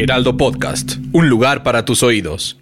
Heraldo Podcast, un lugar para tus oídos.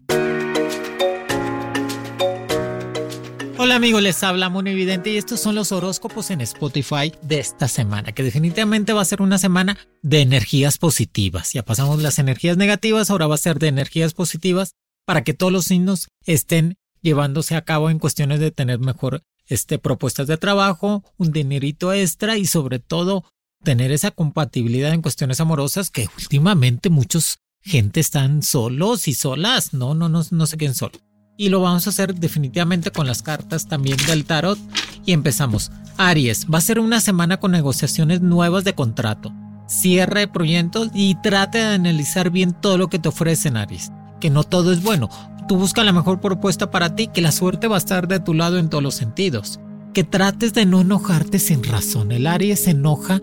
Hola amigos, les habla Mono Evidente y estos son los horóscopos en Spotify de esta semana, que definitivamente va a ser una semana de energías positivas. Ya pasamos las energías negativas, ahora va a ser de energías positivas para que todos los signos estén llevándose a cabo en cuestiones de tener mejor este, propuestas de trabajo, un dinerito extra y sobre todo tener esa compatibilidad en cuestiones amorosas que últimamente muchos gente están solos y solas. No, no, no, no se queden solos y lo vamos a hacer definitivamente con las cartas también del tarot. Y empezamos. Aries, va a ser una semana con negociaciones nuevas de contrato, cierre proyectos y trate de analizar bien todo lo que te ofrecen Aries, que no todo es bueno. Tú busca la mejor propuesta para ti, que la suerte va a estar de tu lado en todos los sentidos. Que trates de no enojarte sin razón. El Aries se enoja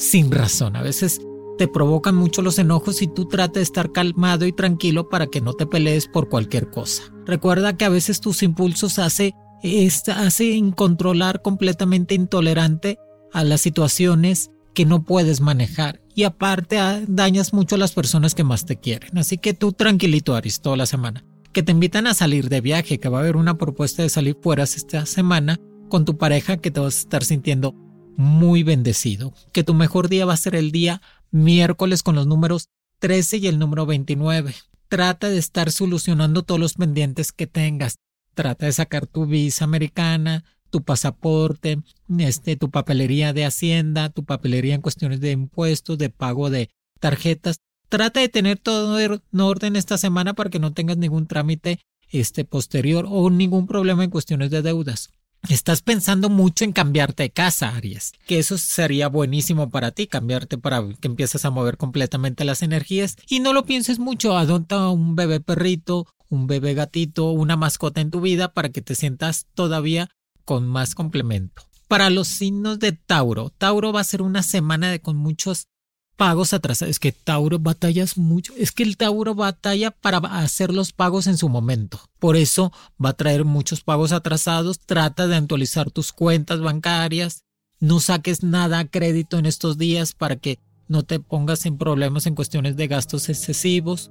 sin razón. A veces te provocan mucho los enojos y tú trates de estar calmado y tranquilo para que no te pelees por cualquier cosa. Recuerda que a veces tus impulsos hace, hacen controlar completamente intolerante a las situaciones que no puedes manejar y aparte ah, dañas mucho a las personas que más te quieren. Así que tú tranquilito Aris toda la semana. Que te invitan a salir de viaje, que va a haber una propuesta de salir fuera esta semana con tu pareja que te vas a estar sintiendo muy bendecido. Que tu mejor día va a ser el día miércoles con los números 13 y el número 29. Trata de estar solucionando todos los pendientes que tengas. Trata de sacar tu visa americana, tu pasaporte, este, tu papelería de hacienda, tu papelería en cuestiones de impuestos, de pago de tarjetas. Trata de tener todo en orden esta semana para que no tengas ningún trámite este posterior o ningún problema en cuestiones de deudas. Estás pensando mucho en cambiarte de casa, Aries, que eso sería buenísimo para ti, cambiarte para que empieces a mover completamente las energías y no lo pienses mucho, adopta un bebé perrito, un bebé gatito, una mascota en tu vida para que te sientas todavía con más complemento. Para los signos de Tauro, Tauro va a ser una semana de con muchos pagos atrasados. Es que Tauro batallas mucho. Es que el Tauro batalla para hacer los pagos en su momento. Por eso va a traer muchos pagos atrasados. Trata de actualizar tus cuentas bancarias. No saques nada a crédito en estos días para que no te pongas en problemas en cuestiones de gastos excesivos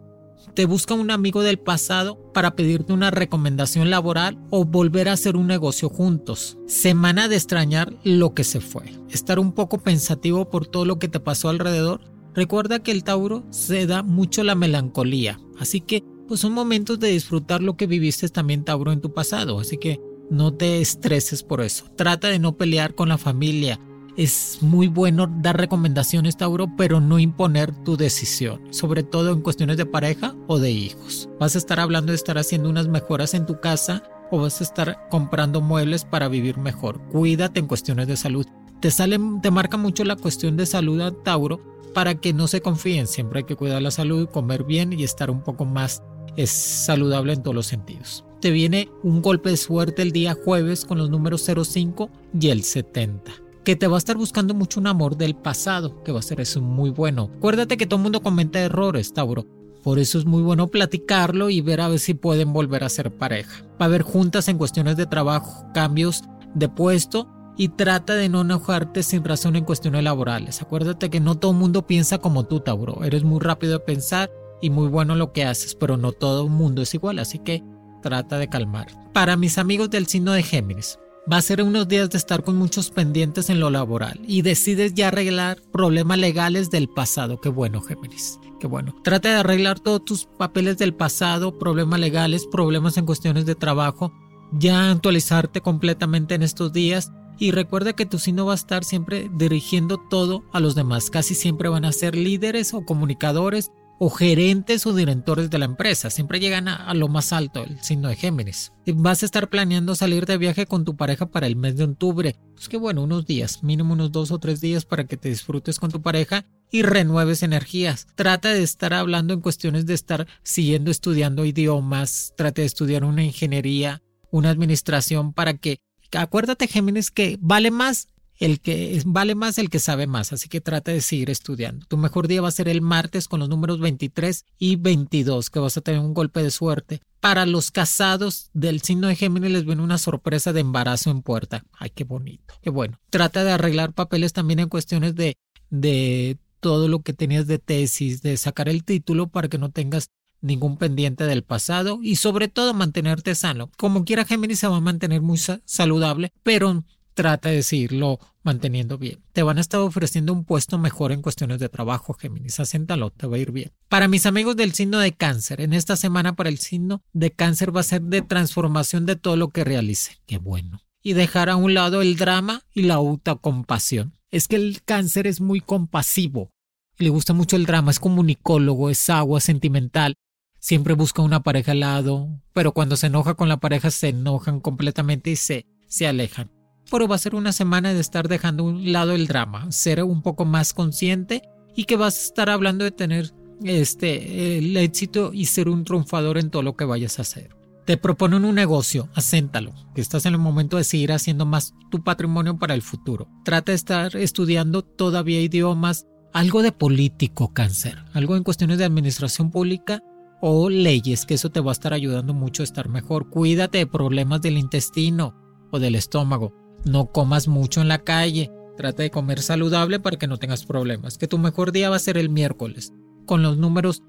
te busca un amigo del pasado para pedirte una recomendación laboral o volver a hacer un negocio juntos. Semana de extrañar lo que se fue. Estar un poco pensativo por todo lo que te pasó alrededor. Recuerda que el Tauro se da mucho la melancolía, así que pues son momentos de disfrutar lo que viviste también Tauro en tu pasado, así que no te estreses por eso. Trata de no pelear con la familia, es muy bueno dar recomendaciones, Tauro, pero no imponer tu decisión, sobre todo en cuestiones de pareja o de hijos. Vas a estar hablando de estar haciendo unas mejoras en tu casa o vas a estar comprando muebles para vivir mejor. Cuídate en cuestiones de salud. Te sale, te marca mucho la cuestión de salud a Tauro para que no se confíen. Siempre hay que cuidar la salud, comer bien y estar un poco más saludable en todos los sentidos. Te viene un golpe de suerte el día jueves con los números 05 y el 70 que te va a estar buscando mucho un amor del pasado, que va a ser eso muy bueno. Acuérdate que todo el mundo comenta errores, Tauro. Por eso es muy bueno platicarlo y ver a ver si pueden volver a ser pareja. Va a haber juntas en cuestiones de trabajo, cambios de puesto y trata de no enojarte sin razón en cuestiones laborales. Acuérdate que no todo el mundo piensa como tú, Tauro. Eres muy rápido de pensar y muy bueno en lo que haces, pero no todo el mundo es igual, así que trata de calmar. Para mis amigos del signo de Géminis, va a ser unos días de estar con muchos pendientes en lo laboral y decides ya arreglar problemas legales del pasado. Qué bueno, Géminis. Qué bueno. Trata de arreglar todos tus papeles del pasado, problemas legales, problemas en cuestiones de trabajo, ya actualizarte completamente en estos días y recuerda que tu signo va a estar siempre dirigiendo todo a los demás. Casi siempre van a ser líderes o comunicadores o gerentes o directores de la empresa. Siempre llegan a, lo más alto, el signo de Géminis. Vas a estar planeando salir de viaje con tu pareja para el mes de octubre. Pues que bueno, unos días, mínimo unos dos o tres días para que te disfrutes con tu pareja y renueves energías. Trata de estar hablando en cuestiones de estar siguiendo estudiando idiomas, trate de estudiar una ingeniería, una administración para que acuérdate Géminis que vale más el que vale más el que sabe más, así que trata de seguir estudiando. Tu mejor día va a ser el martes con los números 23 y 22, que vas a tener un golpe de suerte. Para los casados del signo de Géminis les viene una sorpresa de embarazo en puerta. Ay, qué bonito. Qué bueno. Trata de arreglar papeles también en cuestiones de, de todo lo que tenías de tesis, de sacar el título para que no tengas ningún pendiente del pasado y sobre todo mantenerte sano. Como quiera Géminis se va a mantener muy saludable, pero trata de seguirlo manteniendo bien. Te van a estar ofreciendo un puesto mejor en cuestiones de trabajo, Géminis. Acéntalo, te va a ir bien. Para mis amigos del signo de cáncer, en esta semana para el signo de cáncer va a ser de transformación de todo lo que realice. Qué bueno. Y dejar a un lado el drama y la autocompasión. Es que el cáncer es muy compasivo. Le gusta mucho el drama, es comunicólogo, es agua, sentimental. Siempre busca una pareja al lado, pero cuando se enoja con la pareja se enojan completamente y se, se alejan pero va a ser una semana de estar dejando a un lado el drama, ser un poco más consciente y que vas a estar hablando de tener este el éxito y ser un triunfador en todo lo que vayas a hacer. Te proponen un negocio, acéntalo, que estás en el momento de seguir haciendo más tu patrimonio para el futuro. Trata de estar estudiando todavía idiomas, algo de político, cáncer, algo en cuestiones de administración pública o leyes, que eso te va a estar ayudando mucho a estar mejor. Cuídate de problemas del intestino o del estómago. No comas mucho en la calle. Trata de comer saludable para que no tengas problemas. Que tu mejor día va a ser el miércoles, con los números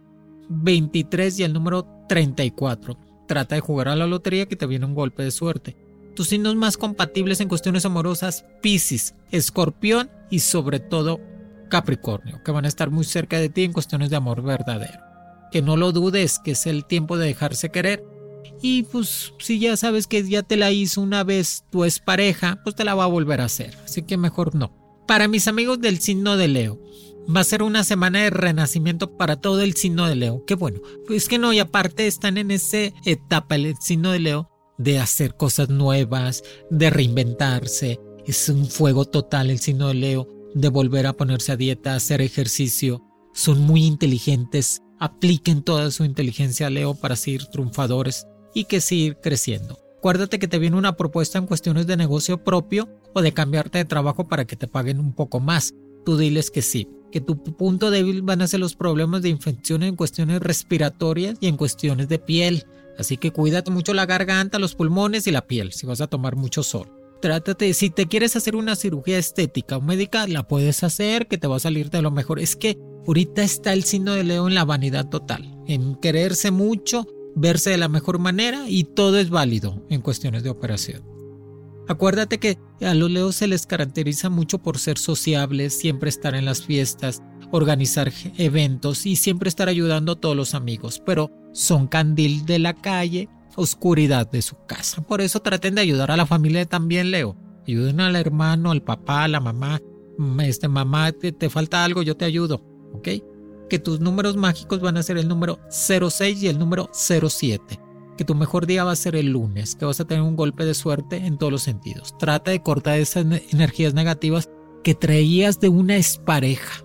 23 y el número 34. Trata de jugar a la lotería que te viene un golpe de suerte. Tus signos más compatibles en cuestiones amorosas, Pisces, Escorpión y sobre todo Capricornio, que van a estar muy cerca de ti en cuestiones de amor verdadero. Que no lo dudes, que es el tiempo de dejarse querer y pues si ya sabes que ya te la hizo una vez tu pareja, pues te la va a volver a hacer. Así que mejor no. Para mis amigos del signo de Leo, va a ser una semana de renacimiento para todo el signo de Leo. Qué bueno. Pues que no, y aparte están en esa etapa el signo de Leo de hacer cosas nuevas, de reinventarse. Es un fuego total el signo de Leo, de volver a ponerse a dieta, hacer ejercicio. Son muy inteligentes. Apliquen toda su inteligencia Leo para seguir triunfadores y que seguir creciendo. Acuérdate que te viene una propuesta en cuestiones de negocio propio o de cambiarte de trabajo para que te paguen un poco más. Tú diles que sí, que tu punto débil van a ser los problemas de infección en cuestiones respiratorias y en cuestiones de piel. Así que cuídate mucho la garganta, los pulmones y la piel si vas a tomar mucho sol. Trátate, si te quieres hacer una cirugía estética o médica, la puedes hacer, que te va a salir de lo mejor. Es que ahorita está el signo de Leo en la vanidad total, en quererse mucho verse de la mejor manera y todo es válido en cuestiones de operación. Acuérdate que a los leos se les caracteriza mucho por ser sociables, siempre estar en las fiestas, organizar eventos y siempre estar ayudando a todos los amigos, pero son candil de la calle, oscuridad de su casa. Por eso traten de ayudar a la familia también, Leo. Ayuden al hermano, al papá, a la mamá. Este mamá, te, te falta algo, yo te ayudo, ¿ok? Que tus números mágicos van a ser el número 06 y el número 07. Que tu mejor día va a ser el lunes, que vas a tener un golpe de suerte en todos los sentidos. Trata de cortar esas energías negativas que traías de una expareja.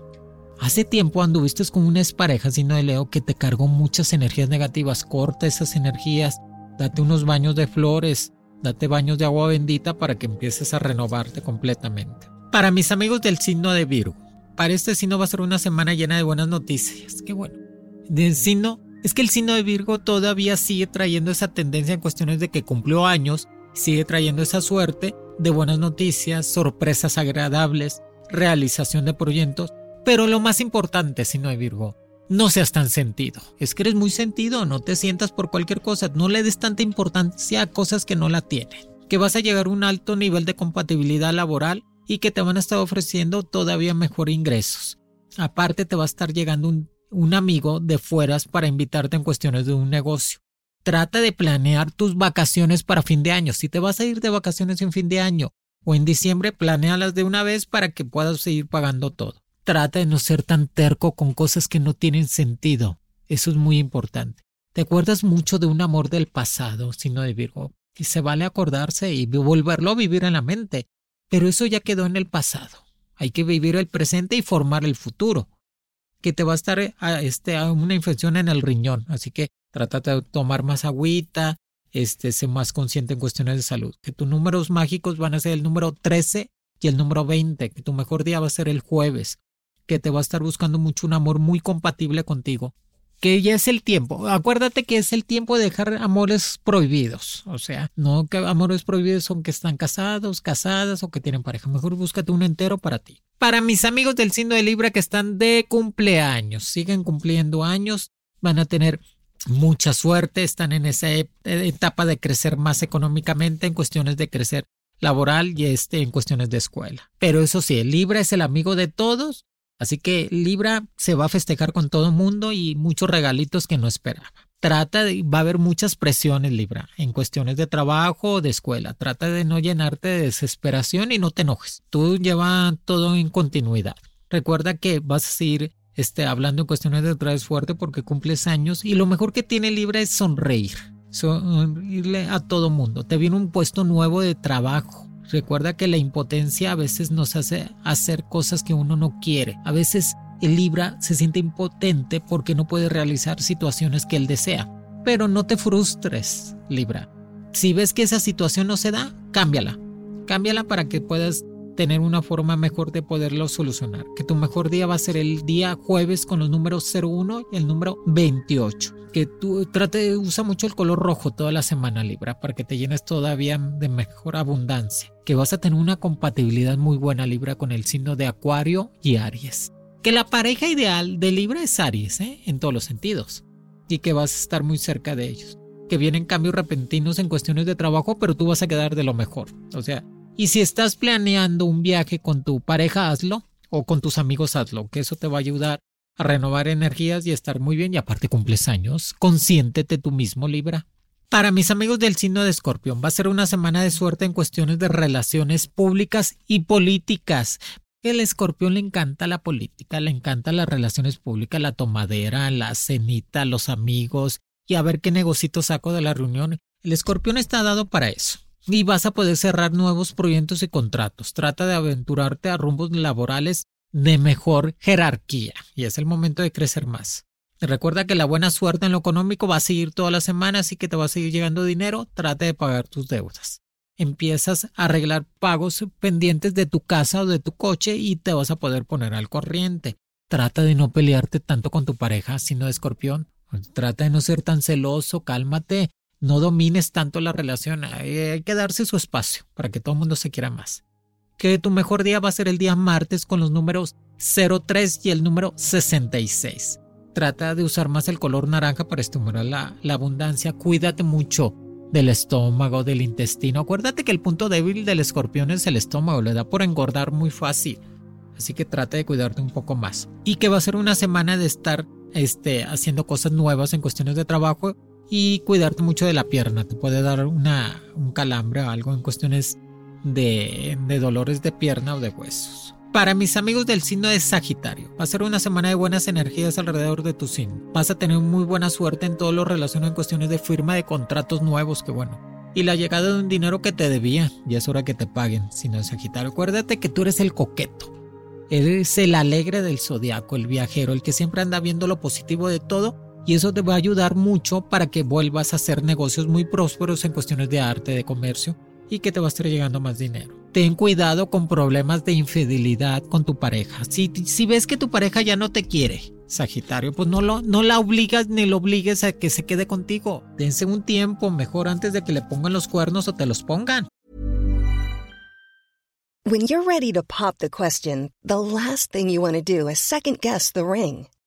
Hace tiempo anduviste con una expareja, sino de Leo, que te cargó muchas energías negativas. Corta esas energías, date unos baños de flores, date baños de agua bendita para que empieces a renovarte completamente. Para mis amigos del signo de Virgo, para este signo va a ser una semana llena de buenas noticias. Qué bueno. Del signo, es que el signo de Virgo todavía sigue trayendo esa tendencia en cuestiones de que cumplió años, sigue trayendo esa suerte de buenas noticias, sorpresas agradables, realización de proyectos, pero lo más importante, signo de Virgo, no seas tan sentido. Es que eres muy sentido, no te sientas por cualquier cosa, no le des tanta importancia a cosas que no la tienen. Que vas a llegar a un alto nivel de compatibilidad laboral y que te van a estar ofreciendo todavía mejor ingresos. Aparte te va a estar llegando un, un amigo de fueras para invitarte en cuestiones de un negocio. Trata de planear tus vacaciones para fin de año. Si te vas a ir de vacaciones en fin de año o en diciembre, planéalas de una vez para que puedas seguir pagando todo. Trata de no ser tan terco con cosas que no tienen sentido. Eso es muy importante. Te acuerdas mucho de un amor del pasado, sino de Virgo, y se vale acordarse y volverlo a vivir en la mente. Pero eso ya quedó en el pasado. Hay que vivir el presente y formar el futuro. Que te va a estar este, una infección en el riñón. Así que trata de tomar más agüita, este, sé más consciente en cuestiones de salud. Que tus números mágicos van a ser el número 13 y el número 20. Que tu mejor día va a ser el jueves. Que te va a estar buscando mucho un amor muy compatible contigo que ya es el tiempo. Acuérdate que es el tiempo de dejar amores prohibidos. O sea, no que amores prohibidos son que están casados, casadas o que tienen pareja. Mejor búscate uno entero para ti. Para mis amigos del signo de Libra que están de cumpleaños, siguen cumpliendo años, van a tener mucha suerte, están en esa etapa de crecer más económicamente en cuestiones de crecer laboral y este en cuestiones de escuela. Pero eso sí, el Libra es el amigo de todos Así que Libra se va a festejar con todo el mundo y muchos regalitos que no esperaba. Trata de, va a haber muchas presiones Libra en cuestiones de trabajo o de escuela. Trata de no llenarte de desesperación y no te enojes. Tú lleva todo en continuidad. Recuerda que vas a seguir este, hablando en cuestiones de traes fuerte porque cumples años y lo mejor que tiene Libra es sonreír. Sonreírle a todo mundo. Te viene un puesto nuevo de trabajo Recuerda que la impotencia a veces nos hace hacer cosas que uno no quiere. A veces el Libra se siente impotente porque no puede realizar situaciones que él desea. Pero no te frustres, Libra. Si ves que esa situación no se da, cámbiala. Cámbiala para que puedas tener una forma mejor de poderlo solucionar. Que tu mejor día va a ser el día jueves con los números 01 y el número 28. Que tú trate de usar mucho el color rojo toda la semana Libra para que te llenes todavía de mejor abundancia. Que vas a tener una compatibilidad muy buena Libra con el signo de Acuario y Aries. Que la pareja ideal de Libra es Aries, ¿eh? en todos los sentidos. Y que vas a estar muy cerca de ellos. Que vienen cambios repentinos en cuestiones de trabajo, pero tú vas a quedar de lo mejor. O sea, y si estás planeando un viaje con tu pareja, hazlo, o con tus amigos, hazlo, que eso te va a ayudar a renovar energías y estar muy bien. Y aparte cumples años, consiéntete tú mismo, Libra. Para mis amigos del signo de Escorpión, va a ser una semana de suerte en cuestiones de relaciones públicas y políticas. El escorpión le encanta la política, le encanta las relaciones públicas, la tomadera, la cenita, los amigos y a ver qué negocito saco de la reunión. El escorpión está dado para eso y vas a poder cerrar nuevos proyectos y contratos. Trata de aventurarte a rumbos laborales de mejor jerarquía y es el momento de crecer más. Recuerda que la buena suerte en lo económico va a seguir toda la semana, así que te va a seguir llegando dinero. Trata de pagar tus deudas. Empiezas a arreglar pagos pendientes de tu casa o de tu coche y te vas a poder poner al corriente. Trata de no pelearte tanto con tu pareja, sino de escorpión. Trata de no ser tan celoso, cálmate no domines tanto la relación, hay que darse su espacio para que todo el mundo se quiera más. Que tu mejor día va a ser el día martes con los números 03 y el número 66. Trata de usar más el color naranja para estimular la, abundancia. Cuídate mucho del estómago, del intestino. Acuérdate que el punto débil del escorpión es el estómago, le da por engordar muy fácil. Así que trata de cuidarte un poco más. Y que va a ser una semana de estar este, haciendo cosas nuevas en cuestiones de trabajo y cuidarte mucho de la pierna. Te puede dar una, un calambre o algo en cuestiones de, de dolores de pierna o de huesos. Para mis amigos del signo de Sagitario, va a ser una semana de buenas energías alrededor de tu signo. Vas a tener muy buena suerte en todo lo relacionado en cuestiones de firma de contratos nuevos, que bueno. Y la llegada de un dinero que te debía, ya es hora que te paguen, signo de Sagitario. Acuérdate que tú eres el coqueto. Eres el alegre del zodiaco, el viajero, el que siempre anda viendo lo positivo de todo y eso te va a ayudar mucho para que vuelvas a hacer negocios muy prósperos en cuestiones de arte, de comercio y que te va a estar llegando más dinero. Ten cuidado con problemas de infidelidad con tu pareja. Si, si ves que tu pareja ya no te quiere, Sagitario, pues no, lo, no la obligas ni lo obligues a que se quede contigo. Dense un tiempo mejor antes de que le pongan los cuernos o te los pongan. When you're ready to pop the question, the last thing you want to do is second guess the ring.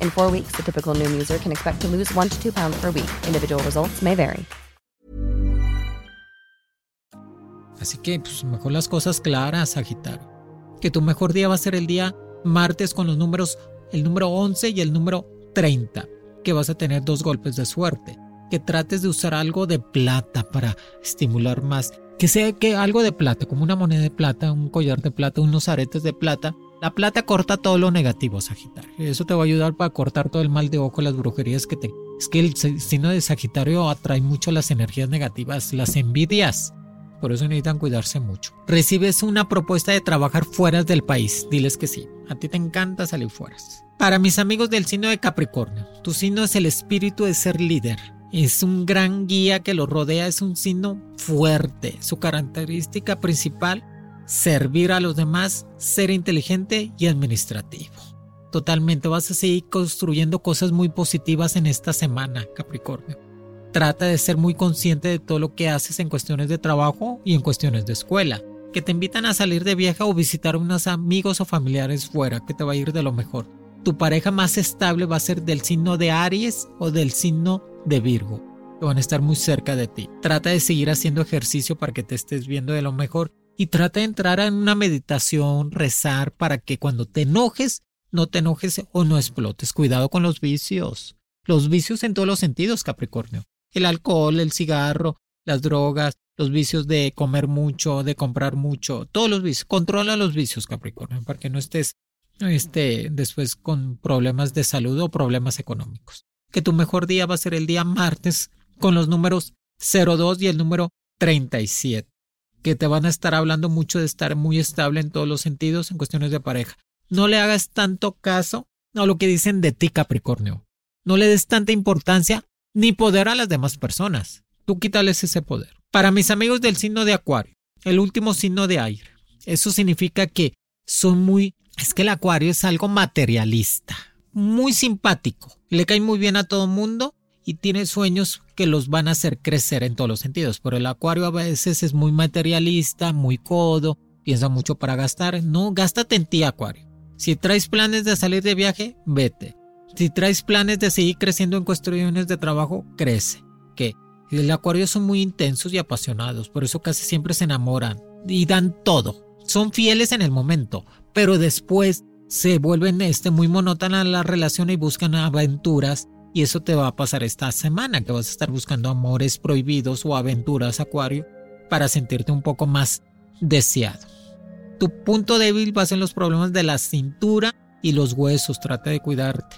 In four weeks, the typical Noom user can expect to lose one to two pounds per week. Individual results may vary. Así que pues, mejor las cosas claras, Sagitario. Que tu mejor día va a ser el día martes con los números, el número 11 y el número 30. Que vas a tener dos golpes de suerte. Que trates de usar algo de plata para estimular más. Que sea que algo de plata, como una moneda de plata, un collar de plata, unos aretes de plata. La plata corta todo lo negativo, Sagitario. Eso te va a ayudar para cortar todo el mal de ojo, las brujerías que te... Es que el signo de Sagitario atrae mucho las energías negativas, las envidias. Por eso necesitan cuidarse mucho. Recibes una propuesta de trabajar fuera del país. Diles que sí. A ti te encanta salir fuera. Para mis amigos del signo de Capricornio, tu signo es el espíritu de ser líder. Es un gran guía que lo rodea, es un signo fuerte. Su característica principal, servir a los demás, ser inteligente y administrativo. Totalmente, vas a seguir construyendo cosas muy positivas en esta semana, Capricornio. Trata de ser muy consciente de todo lo que haces en cuestiones de trabajo y en cuestiones de escuela. Que te invitan a salir de viaje o visitar unos amigos o familiares fuera, que te va a ir de lo mejor. Tu pareja más estable va a ser del signo de Aries o del signo de Virgo. Que van a estar muy cerca de ti. Trata de seguir haciendo ejercicio para que te estés viendo de lo mejor. Y trata de entrar en una meditación, rezar, para que cuando te enojes, no te enojes o no explotes. Cuidado con los vicios. Los vicios en todos los sentidos, Capricornio el alcohol, el cigarro, las drogas, los vicios de comer mucho, de comprar mucho, todos los vicios. Controla los vicios, Capricornio, para que no estés este, después con problemas de salud o problemas económicos. Que tu mejor día va a ser el día martes con los números 02 y el número 37, que te van a estar hablando mucho de estar muy estable en todos los sentidos en cuestiones de pareja. No le hagas tanto caso a lo que dicen de ti, Capricornio. No le des tanta importancia ni poder a las demás personas. Tú quítales ese poder. Para mis amigos del signo de Acuario, el último signo de aire, eso significa que son muy... Es que el Acuario es algo materialista, muy simpático, le cae muy bien a todo mundo y tiene sueños que los van a hacer crecer en todos los sentidos. Pero el Acuario a veces es muy materialista, muy codo, piensa mucho para gastar. No, gástate en ti, Acuario. Si traes planes de salir de viaje, vete. Si traes planes de seguir creciendo en cuestiones de trabajo, crece. Que el acuario son muy intensos y apasionados, por eso casi siempre se enamoran y dan todo. Son fieles en el momento, pero después se vuelven este, muy monótonas la relación y buscan aventuras. Y eso te va a pasar esta semana, que vas a estar buscando amores prohibidos o aventuras, Acuario, para sentirte un poco más deseado. Tu punto débil va a ser los problemas de la cintura y los huesos. Trata de cuidarte.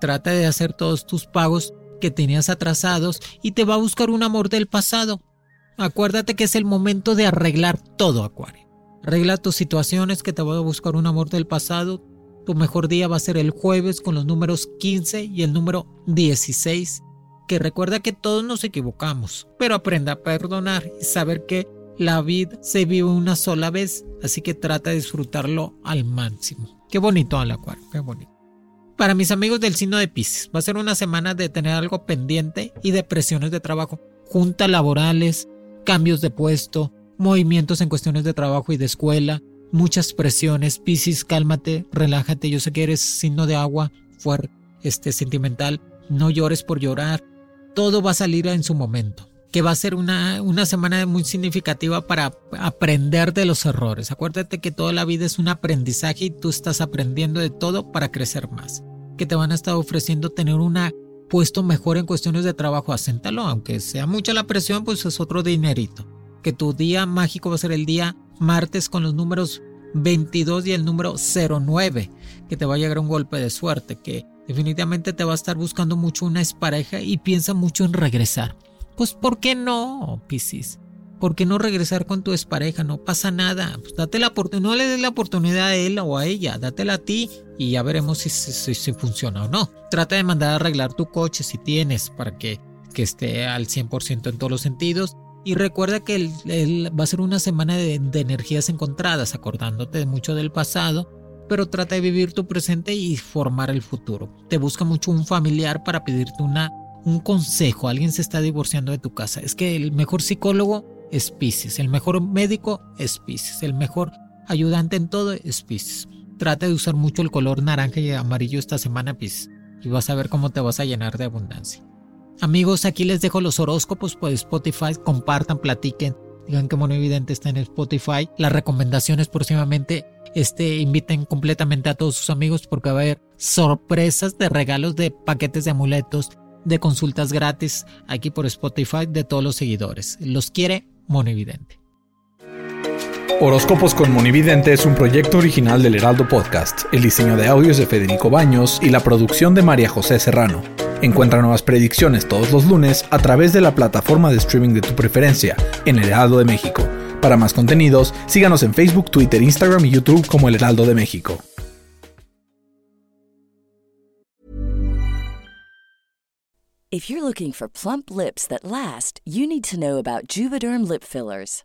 Trata de hacer todos tus pagos que tenías atrasados y te va a buscar un amor del pasado. Acuérdate que es el momento de arreglar todo, Acuario. Arregla tus situaciones que te va a buscar un amor del pasado. Tu mejor día va a ser el jueves con los números 15 y el número 16. Que recuerda que todos nos equivocamos, pero aprenda a perdonar y saber que la vida se vive una sola vez, así que trata de disfrutarlo al máximo. Qué bonito al acuario, qué bonito. Para mis amigos del signo de Pisces, va a ser una semana de tener algo pendiente y de presiones de trabajo, juntas laborales, cambios de puesto, movimientos en cuestiones de trabajo y de escuela, muchas presiones. Pisces, cálmate, relájate. Yo sé que eres signo de agua, fuerte, este, sentimental. No llores por llorar. Todo va a salir en su momento. Que va a ser una, una semana muy significativa para aprender de los errores. Acuérdate que toda la vida es un aprendizaje y tú estás aprendiendo de todo para crecer más. Que te van a estar ofreciendo tener una puesto mejor en cuestiones de trabajo, acéntalo, aunque sea mucha la presión, pues es otro dinerito. Que tu día mágico va a ser el día martes con los números 22 y el número 09, que te va a llegar un golpe de suerte, que definitivamente te va a estar buscando mucho una expareja y piensa mucho en regresar. Pues ¿por qué no, Piscis? ¿Por qué no regresar con tu expareja? No pasa nada. Pues no le des la oportunidad a él o a ella, dátela a ti y ya veremos si, si, funciona o no. Trata de mandar a arreglar tu coche si tienes para que, que esté al 100% en todos los sentidos. Y recuerda que el, va a ser una semana de, energías encontradas, acordándote mucho del pasado, pero trata de vivir tu presente y formar el futuro. Te busca mucho un familiar para pedirte una, un consejo. Alguien se está divorciando de tu casa. Es que el mejor psicólogo es Pisces, el mejor médico es Pisces, el mejor ayudante en todo es Pisces. Trata de usar mucho el color naranja y amarillo esta semana, Pisces, y vas a ver cómo te vas a llenar de abundancia. Amigos, aquí les dejo los horóscopos por Spotify, compartan, platiquen, digan que Mono Evidente está en Spotify. Las recomendaciones próximamente este, inviten completamente a todos sus amigos porque va a haber sorpresas de regalos de paquetes de amuletos, de consultas gratis aquí por Spotify de todos los seguidores. Los quiere Monividente. Horóscopos con Monividente es un proyecto original del Heraldo Podcast. El diseño de audios de Federico Baños y la producción de María José Serrano. Encuentra nuevas predicciones todos los lunes a través de la plataforma de streaming de tu preferencia en El Heraldo de México. Para más contenidos, síganos en Facebook, Twitter, Instagram y YouTube como El Heraldo de México. If you're looking for plump lips that last, you need to Juvederm lip fillers.